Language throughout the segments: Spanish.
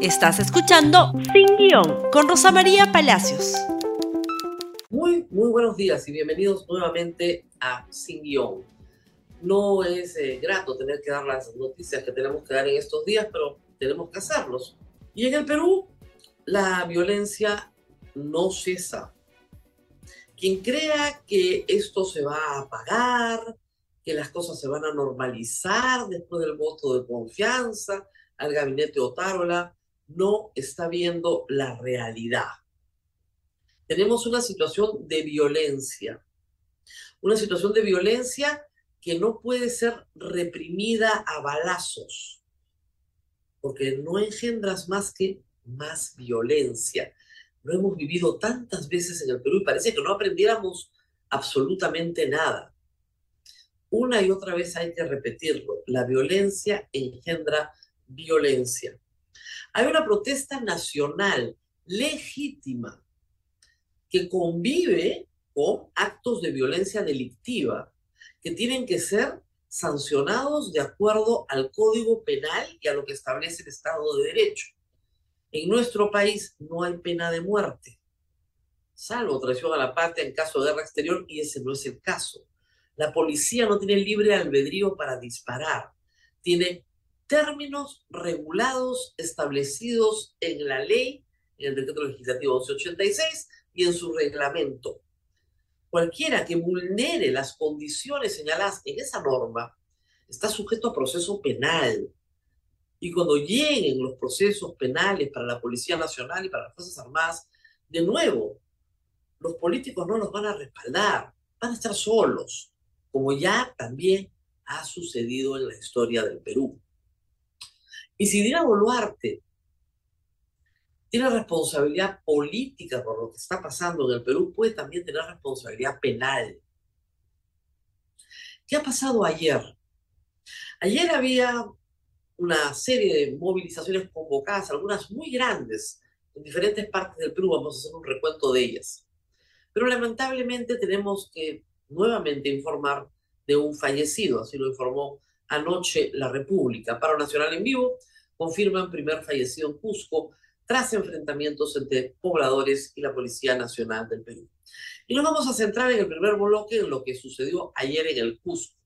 Estás escuchando Sin Guión con Rosa María Palacios. Muy, muy buenos días y bienvenidos nuevamente a Sin Guión. No es eh, grato tener que dar las noticias que tenemos que dar en estos días, pero tenemos que hacerlos. Y en el Perú, la violencia no cesa. Quien crea que esto se va a apagar, que las cosas se van a normalizar después del voto de confianza al gabinete Otárola, no está viendo la realidad. Tenemos una situación de violencia, una situación de violencia que no puede ser reprimida a balazos, porque no engendras más que más violencia. Lo hemos vivido tantas veces en el Perú y parece que no aprendiéramos absolutamente nada. Una y otra vez hay que repetirlo. La violencia engendra violencia. Hay una protesta nacional legítima que convive con actos de violencia delictiva que tienen que ser sancionados de acuerdo al Código Penal y a lo que establece el Estado de Derecho. En nuestro país no hay pena de muerte, salvo traición a la patria en caso de guerra exterior, y ese no es el caso. La policía no tiene libre albedrío para disparar, tiene términos regulados, establecidos en la ley, en el decreto legislativo 1186 y en su reglamento. Cualquiera que vulnere las condiciones señaladas en esa norma está sujeto a proceso penal. Y cuando lleguen los procesos penales para la Policía Nacional y para las Fuerzas Armadas, de nuevo, los políticos no los van a respaldar, van a estar solos, como ya también ha sucedido en la historia del Perú. Y si Dina Boluarte tiene responsabilidad política por lo que está pasando en el Perú, puede también tener responsabilidad penal. ¿Qué ha pasado ayer? Ayer había una serie de movilizaciones convocadas, algunas muy grandes, en diferentes partes del Perú. Vamos a hacer un recuento de ellas. Pero lamentablemente tenemos que nuevamente informar de un fallecido, así lo informó anoche la República. Paro Nacional en Vivo confirman primer fallecido en Cusco tras enfrentamientos entre pobladores y la Policía Nacional del Perú. Y nos vamos a centrar en el primer bloque en lo que sucedió ayer en el Cusco.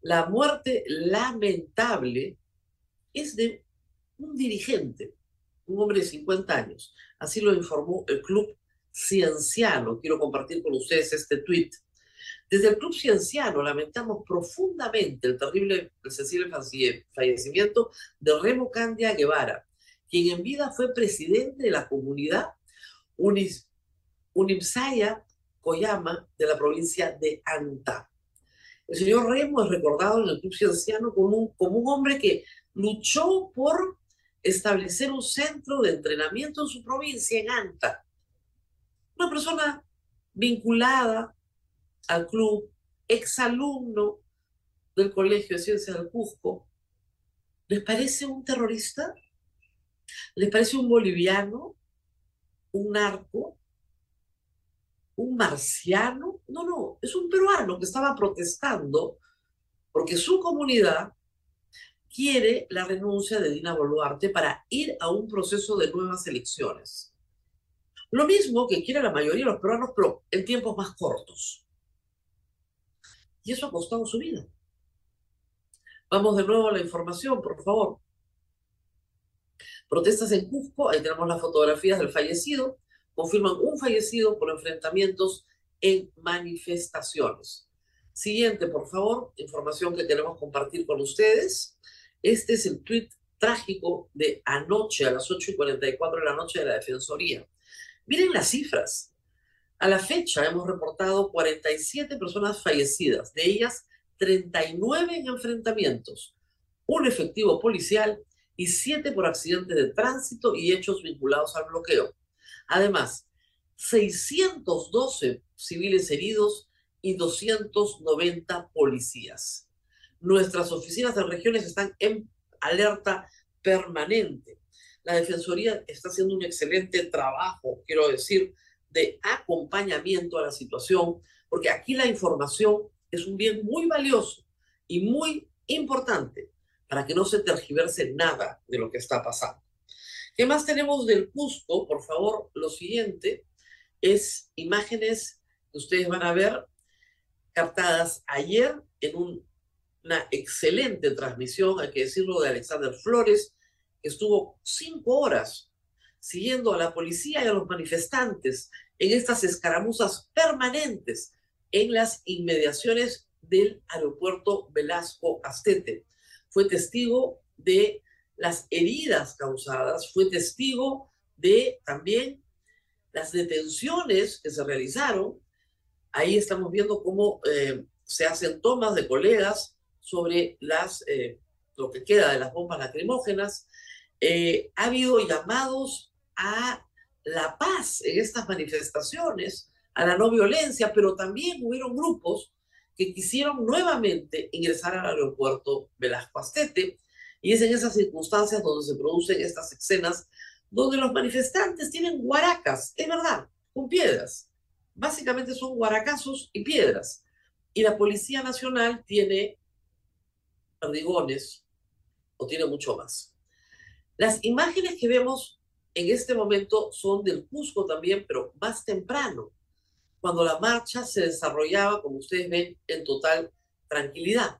La muerte lamentable es de un dirigente, un hombre de 50 años. Así lo informó el Club Cienciano. Quiero compartir con ustedes este tuit desde el Club Cienciano lamentamos profundamente el terrible, fallecimiento de Remo Candia Guevara, quien en vida fue presidente de la comunidad Unis, Koyama de la provincia de Anta. El señor Remo es recordado en el Club Cienciano como un, como un hombre que luchó por establecer un centro de entrenamiento en su provincia, en Anta. Una persona vinculada al club, exalumno del Colegio de Ciencias del Cusco, ¿les parece un terrorista? ¿Les parece un boliviano? ¿Un narco? ¿Un marciano? No, no, es un peruano que estaba protestando porque su comunidad quiere la renuncia de Dina Boluarte para ir a un proceso de nuevas elecciones. Lo mismo que quiere la mayoría de los peruanos, pero en tiempos más cortos. Y eso ha costado su vida. Vamos de nuevo a la información, por favor. Protestas en Cusco, ahí tenemos las fotografías del fallecido, confirman un fallecido por enfrentamientos en manifestaciones. Siguiente, por favor, información que queremos compartir con ustedes. Este es el tweet trágico de anoche, a las 8 y 44 de la noche de la Defensoría. Miren las cifras. A la fecha hemos reportado 47 personas fallecidas, de ellas 39 en enfrentamientos, un efectivo policial y 7 por accidentes de tránsito y hechos vinculados al bloqueo. Además, 612 civiles heridos y 290 policías. Nuestras oficinas de regiones están en alerta permanente. La Defensoría está haciendo un excelente trabajo, quiero decir, de acompañamiento a la situación, porque aquí la información es un bien muy valioso y muy importante para que no se tergiverse nada de lo que está pasando. ¿Qué más tenemos del Cusco? Por favor, lo siguiente es imágenes que ustedes van a ver captadas ayer en una excelente transmisión, hay que decirlo, de Alexander Flores, que estuvo cinco horas siguiendo a la policía y a los manifestantes en estas escaramuzas permanentes en las inmediaciones del aeropuerto Velasco Astete. Fue testigo de las heridas causadas, fue testigo de también las detenciones que se realizaron. Ahí estamos viendo cómo eh, se hacen tomas de colegas sobre las, eh, lo que queda de las bombas lacrimógenas. Eh, ha habido llamados a la paz en estas manifestaciones, a la no violencia, pero también hubieron grupos que quisieron nuevamente ingresar al aeropuerto Velasco Astete, y es en esas circunstancias donde se producen estas escenas donde los manifestantes tienen guaracas, es verdad, con piedras. Básicamente son guaracazos y piedras. Y la Policía Nacional tiene perdigones o tiene mucho más. Las imágenes que vemos en este momento son del Cusco también, pero más temprano cuando la marcha se desarrollaba, como ustedes ven, en total tranquilidad.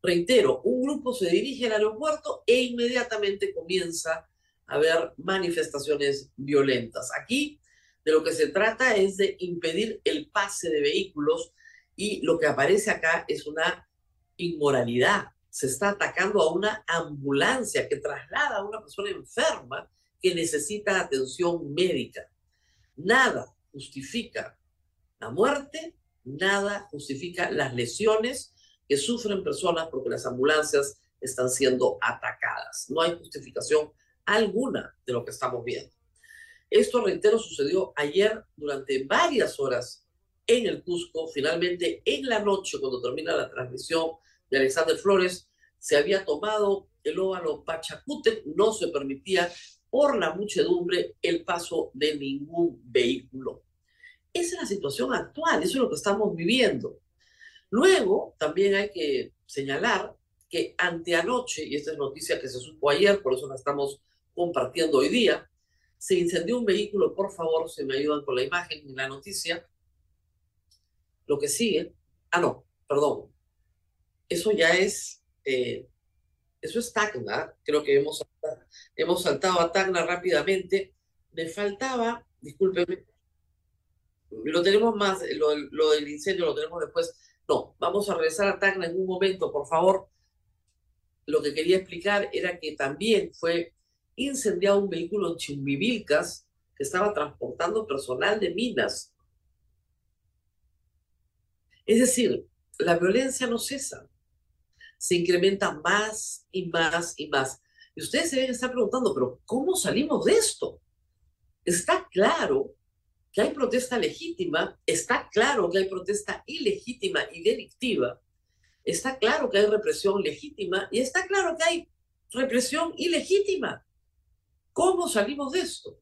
Reitero, un grupo se dirige al aeropuerto e inmediatamente comienza a haber manifestaciones violentas. Aquí de lo que se trata es de impedir el pase de vehículos y lo que aparece acá es una inmoralidad. Se está atacando a una ambulancia que traslada a una persona enferma que necesita atención médica. Nada justifica la muerte, nada justifica las lesiones que sufren personas porque las ambulancias están siendo atacadas. No hay justificación alguna de lo que estamos viendo. Esto, reitero, sucedió ayer durante varias horas en el Cusco. Finalmente, en la noche, cuando termina la transmisión de Alexander Flores, se había tomado el óvalo Pachacute, no se permitía por la muchedumbre el paso de ningún vehículo. Esa es la situación actual, eso es lo que estamos viviendo. Luego, también hay que señalar que anteanoche, y esta es noticia que se supo ayer, por eso la estamos compartiendo hoy día, se incendió un vehículo, por favor, si me ayudan con la imagen y la noticia. Lo que sigue, ah, no, perdón, eso ya es, eh, eso es Tacna, creo que hemos, hemos saltado a Tacna rápidamente. Me faltaba, discúlpeme, lo tenemos más, lo, del incendio lo tenemos después. No, vamos a regresar a Tacna en un momento, por favor. Lo que quería explicar era que también fue incendiado un vehículo en Chumbivilcas que estaba transportando personal de minas. Es decir, la violencia no cesa, se incrementa más y más y más. Y ustedes se deben estar preguntando, pero ¿cómo salimos de esto? Está claro que hay protesta legítima, está claro que hay protesta ilegítima y delictiva, está claro que hay represión legítima y está claro que hay represión ilegítima. ¿Cómo salimos de esto?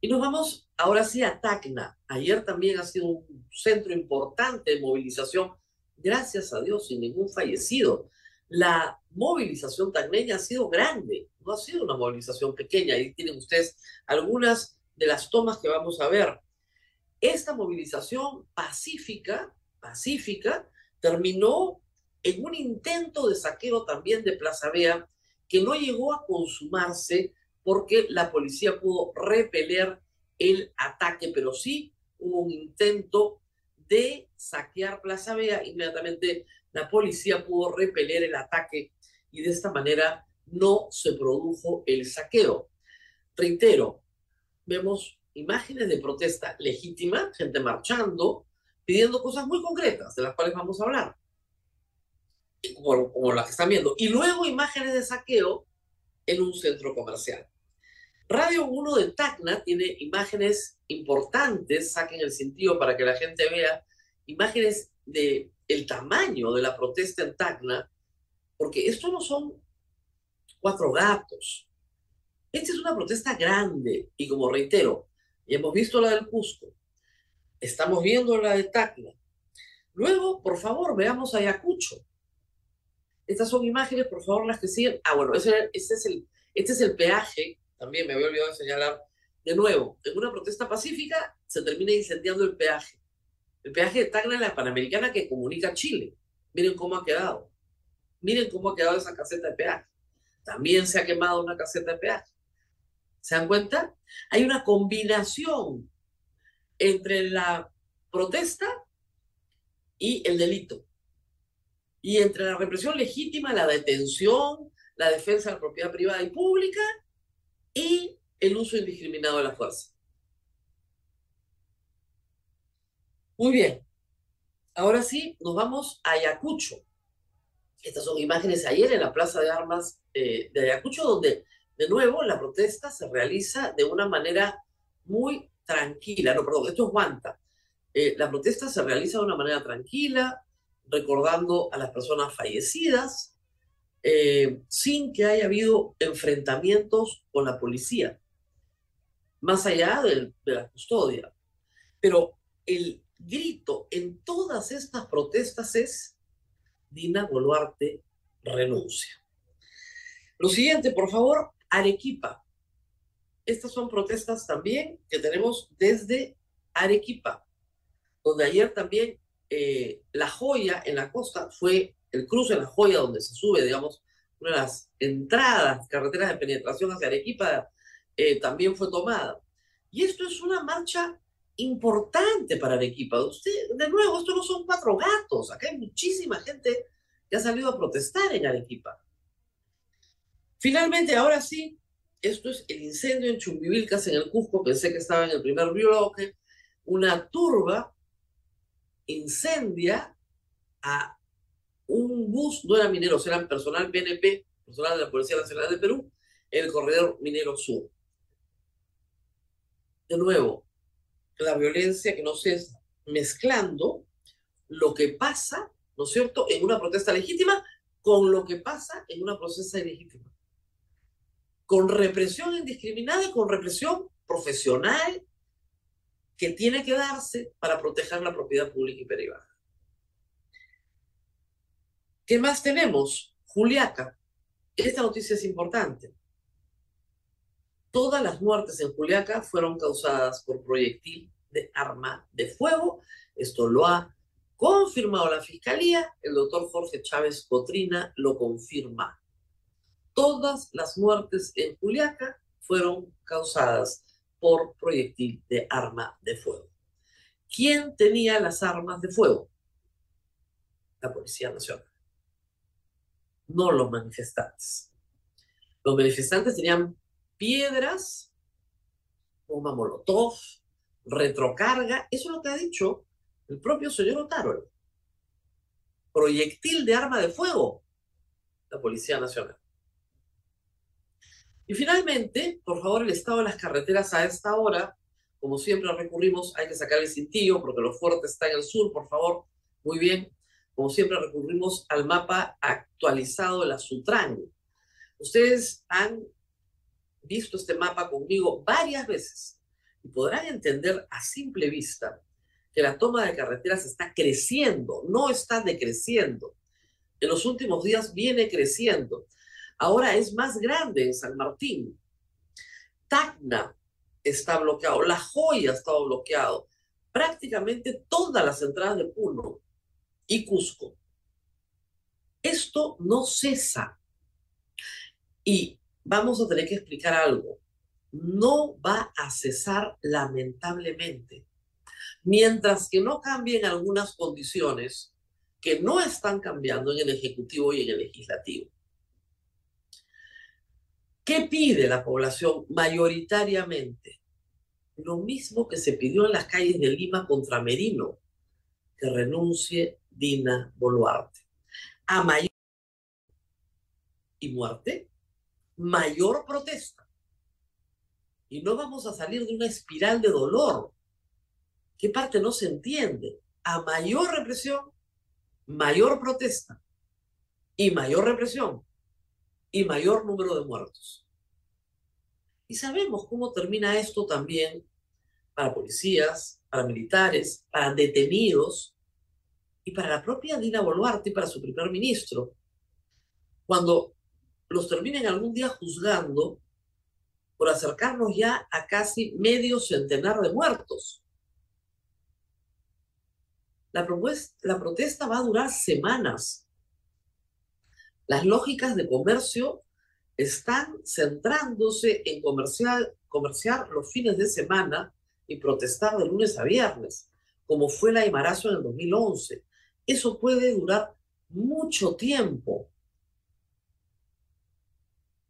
Y nos vamos ahora sí a Tacna. Ayer también ha sido un centro importante de movilización, gracias a Dios, sin ningún fallecido. La movilización tacneña ha sido grande, no ha sido una movilización pequeña. Ahí tienen ustedes algunas de las tomas que vamos a ver. Esta movilización pacífica, pacífica, terminó en un intento de saqueo también de Plaza Vea que no llegó a consumarse porque la policía pudo repeler el ataque, pero sí hubo un intento de saquear Plaza Vea. Inmediatamente la policía pudo repeler el ataque y de esta manera no se produjo el saqueo. Reitero, vemos imágenes de protesta legítima, gente marchando, pidiendo cosas muy concretas, de las cuales vamos a hablar, como, como las que están viendo. Y luego imágenes de saqueo en un centro comercial. Radio 1 de Tacna tiene imágenes importantes, saquen el sentido para que la gente vea, imágenes de el tamaño de la protesta en Tacna, porque esto no son cuatro gatos, esta es una protesta grande y como reitero, ya hemos visto la del Cusco, estamos viendo la de Tacna. Luego, por favor, veamos Ayacucho. Estas son imágenes, por favor, las que siguen. Ah, bueno, ese, es el, este es el peaje también me había olvidado de señalar, de nuevo, en una protesta pacífica se termina incendiando el peaje. El peaje de Tacna en la Panamericana que comunica Chile. Miren cómo ha quedado. Miren cómo ha quedado esa caseta de peaje. También se ha quemado una caseta de peaje. ¿Se dan cuenta? Hay una combinación entre la protesta y el delito. Y entre la represión legítima, la detención, la defensa de la propiedad privada y pública y el uso indiscriminado de la fuerza. Muy bien. Ahora sí, nos vamos a Ayacucho. Estas son imágenes ayer en la Plaza de Armas eh, de Ayacucho, donde de nuevo la protesta se realiza de una manera muy tranquila. No, perdón, esto es Guanta. Eh, la protesta se realiza de una manera tranquila, recordando a las personas fallecidas, eh, sin que haya habido enfrentamientos con la policía, más allá de, la custodia. Pero el grito en todas estas protestas es, Dina Boluarte renuncia. Lo siguiente, por favor, Arequipa. Estas son protestas también que tenemos desde Arequipa, donde ayer también eh, La Joya en la costa fue el cruce de La Joya donde se sube, digamos, una de las entradas, carreteras de penetración hacia Arequipa, eh, también fue tomada. Y esto es una marcha importante para Arequipa. Usted, de nuevo, esto no son cuatro gatos. Acá hay muchísima gente que ha salido a protestar en Arequipa. Finalmente, ahora sí, esto es el incendio en Chumbivilcas, en el Cusco. Pensé que estaba en el primer bloque. Una turba incendia a un bus, no eran mineros, eran personal PNP, personal de la Policía Nacional de Perú, en el corredor minero sur. De nuevo, la violencia que no se mezclando lo que pasa, ¿no es cierto?, en una protesta legítima con lo que pasa en una protesta ilegítima. Con represión indiscriminada y con represión profesional que tiene que darse para proteger la propiedad pública y privada. ¿Qué más tenemos? Juliaca. Esta noticia es importante. Todas las muertes en Juliaca fueron causadas por proyectil de arma de fuego. Esto lo ha confirmado la Fiscalía. El doctor Jorge Chávez Cotrina lo confirma. Todas las muertes en Juliaca fueron causadas por proyectil de arma de fuego. ¿Quién tenía las armas de fuego? La Policía Nacional, no los manifestantes. Los manifestantes tenían piedras, bomba molotov, retrocarga, eso es lo que ha dicho el propio señor Otaro. Proyectil de arma de fuego, la Policía Nacional. Y finalmente, por favor, el estado de las carreteras a esta hora, como siempre recurrimos, hay que sacar el cintillo porque lo fuerte está en el sur, por favor. Muy bien. Como siempre recurrimos al mapa actualizado de la Sutran. Ustedes han visto este mapa conmigo varias veces y podrán entender a simple vista que la toma de carreteras está creciendo, no está decreciendo. En los últimos días viene creciendo ahora es más grande en San Martín. Tacna está bloqueado, La Joya está bloqueado, prácticamente todas las entradas de Puno y Cusco. Esto no cesa. Y vamos a tener que explicar algo. No va a cesar lamentablemente. Mientras que no cambien algunas condiciones que no están cambiando en el Ejecutivo y en el Legislativo. ¿Qué pide la población mayoritariamente? Lo mismo que se pidió en las calles de Lima contra Merino, que renuncie Dina Boluarte. A mayor y muerte, mayor protesta. Y no vamos a salir de una espiral de dolor. ¿Qué parte no se entiende? A mayor represión, mayor protesta. Y mayor represión, y mayor número de muertos. Y sabemos cómo termina esto también para policías, para militares, para detenidos y para la propia Dina Boluarte y para su primer ministro. Cuando los terminen algún día juzgando por acercarnos ya a casi medio centenar de muertos. La, protesta va a durar semanas. Las lógicas de comercio están centrándose en comerciar los fines de semana y protestar de lunes a viernes, como fue la embarazo en el 2011. Eso puede durar mucho tiempo.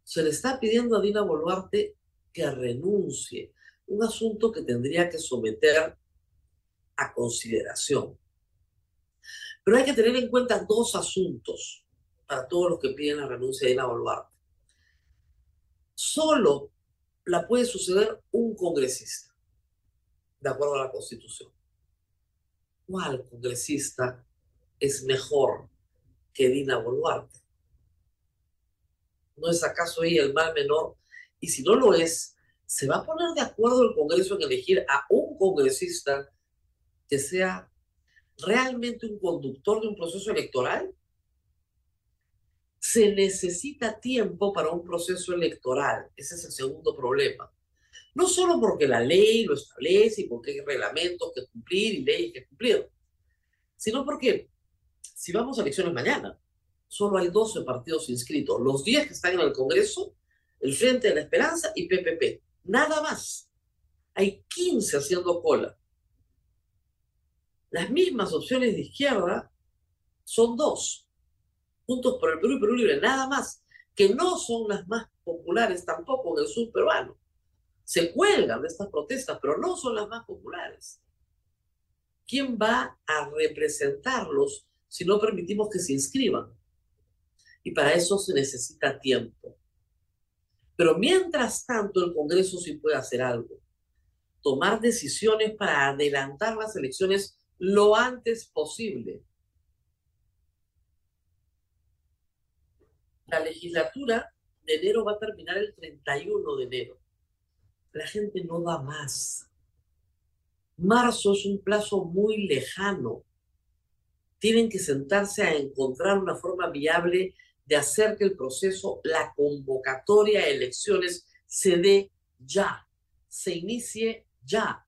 Se le está pidiendo a Dina Boluarte que renuncie, un asunto que tendría que someter a consideración. Pero hay que tener en cuenta dos asuntos para todos los que piden la renuncia de Dina Boluarte. Solo la puede suceder un congresista, de acuerdo a la Constitución. ¿Cuál congresista es mejor que Dina Boluarte? ¿No es acaso ella el mal menor? Y si no lo es, ¿se va a poner de acuerdo el Congreso en elegir a un congresista que sea realmente un conductor de un proceso electoral? Se necesita tiempo para un proceso electoral. Ese es el segundo problema. No solo porque la ley lo establece y porque hay reglamentos que cumplir y leyes que cumplir, sino porque si vamos a elecciones mañana, solo hay 12 partidos inscritos. Los 10 que están en el Congreso, el Frente de la Esperanza y PPP. Nada más. Hay 15 haciendo cola. Las mismas opciones de izquierda son dos. Juntos por el Perú y Perú Libre, nada más. Que no son las más populares tampoco en el sur peruano. Se cuelgan de estas protestas, pero no son las más populares. ¿Quién va a representarlos si no permitimos que se inscriban? Y para eso se necesita tiempo. Pero mientras tanto, el Congreso sí puede hacer algo. Tomar decisiones para adelantar las elecciones lo antes posible. La legislatura de enero va a terminar el 31 de enero. La gente no da más. Marzo es un plazo muy lejano. Tienen que sentarse a encontrar una forma viable de hacer que el proceso, la convocatoria a elecciones se dé ya, se inicie ya.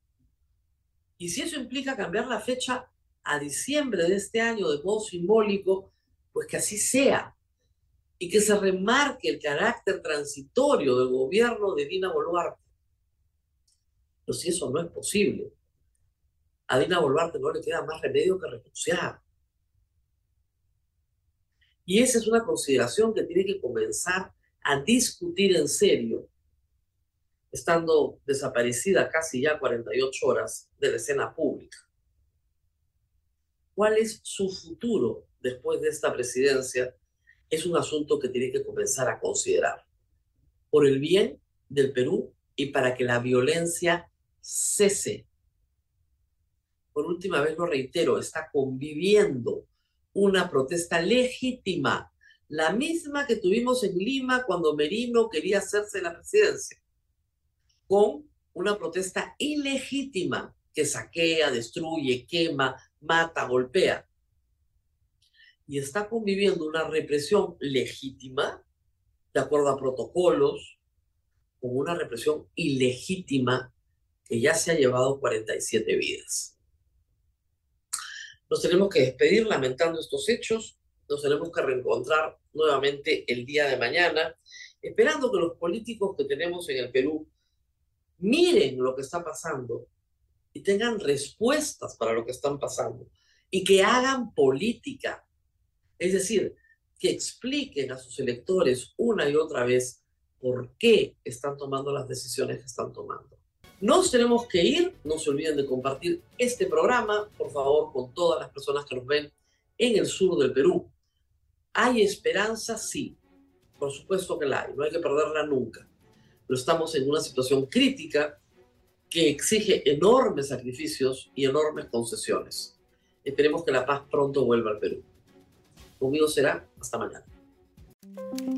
Y si eso implica cambiar la fecha a diciembre de este año de modo simbólico, pues que así sea. Y que se remarque el carácter transitorio del gobierno de Dina Boluarte. Pero si eso no es posible, a Dina Boluarte no le queda más remedio que renunciar. Y esa es una consideración que tiene que comenzar a discutir en serio, estando desaparecida casi ya 48 horas de la escena pública. ¿Cuál es su futuro después de esta presidencia? Es un asunto que tiene que comenzar a considerar por el bien del Perú y para que la violencia cese. Por última vez lo reitero, está conviviendo una protesta legítima, la misma que tuvimos en Lima cuando Merino quería hacerse la presidencia, con una protesta ilegítima que saquea, destruye, quema, mata, golpea. Y está conviviendo una represión legítima, de acuerdo a protocolos, con una represión ilegítima que ya se ha llevado 47 vidas. Nos tenemos que despedir lamentando estos hechos, nos tenemos que reencontrar nuevamente el día de mañana, esperando que los políticos que tenemos en el Perú miren lo que está pasando y tengan respuestas para lo que están pasando y que hagan política. Es decir, que expliquen a sus electores una y otra vez por qué están tomando las decisiones que están tomando. Nos tenemos que ir. No se olviden de compartir este programa, por favor, con todas las personas que nos ven en el sur del Perú. ¿Hay esperanza? Sí. Por supuesto que la hay. No hay que perderla nunca. Pero estamos en una situación crítica que exige enormes sacrificios y enormes concesiones. Esperemos que la paz pronto vuelva al Perú. Conmigo será hasta mañana.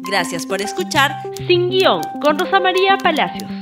Gracias por escuchar Sin Guión con Rosa María Palacios.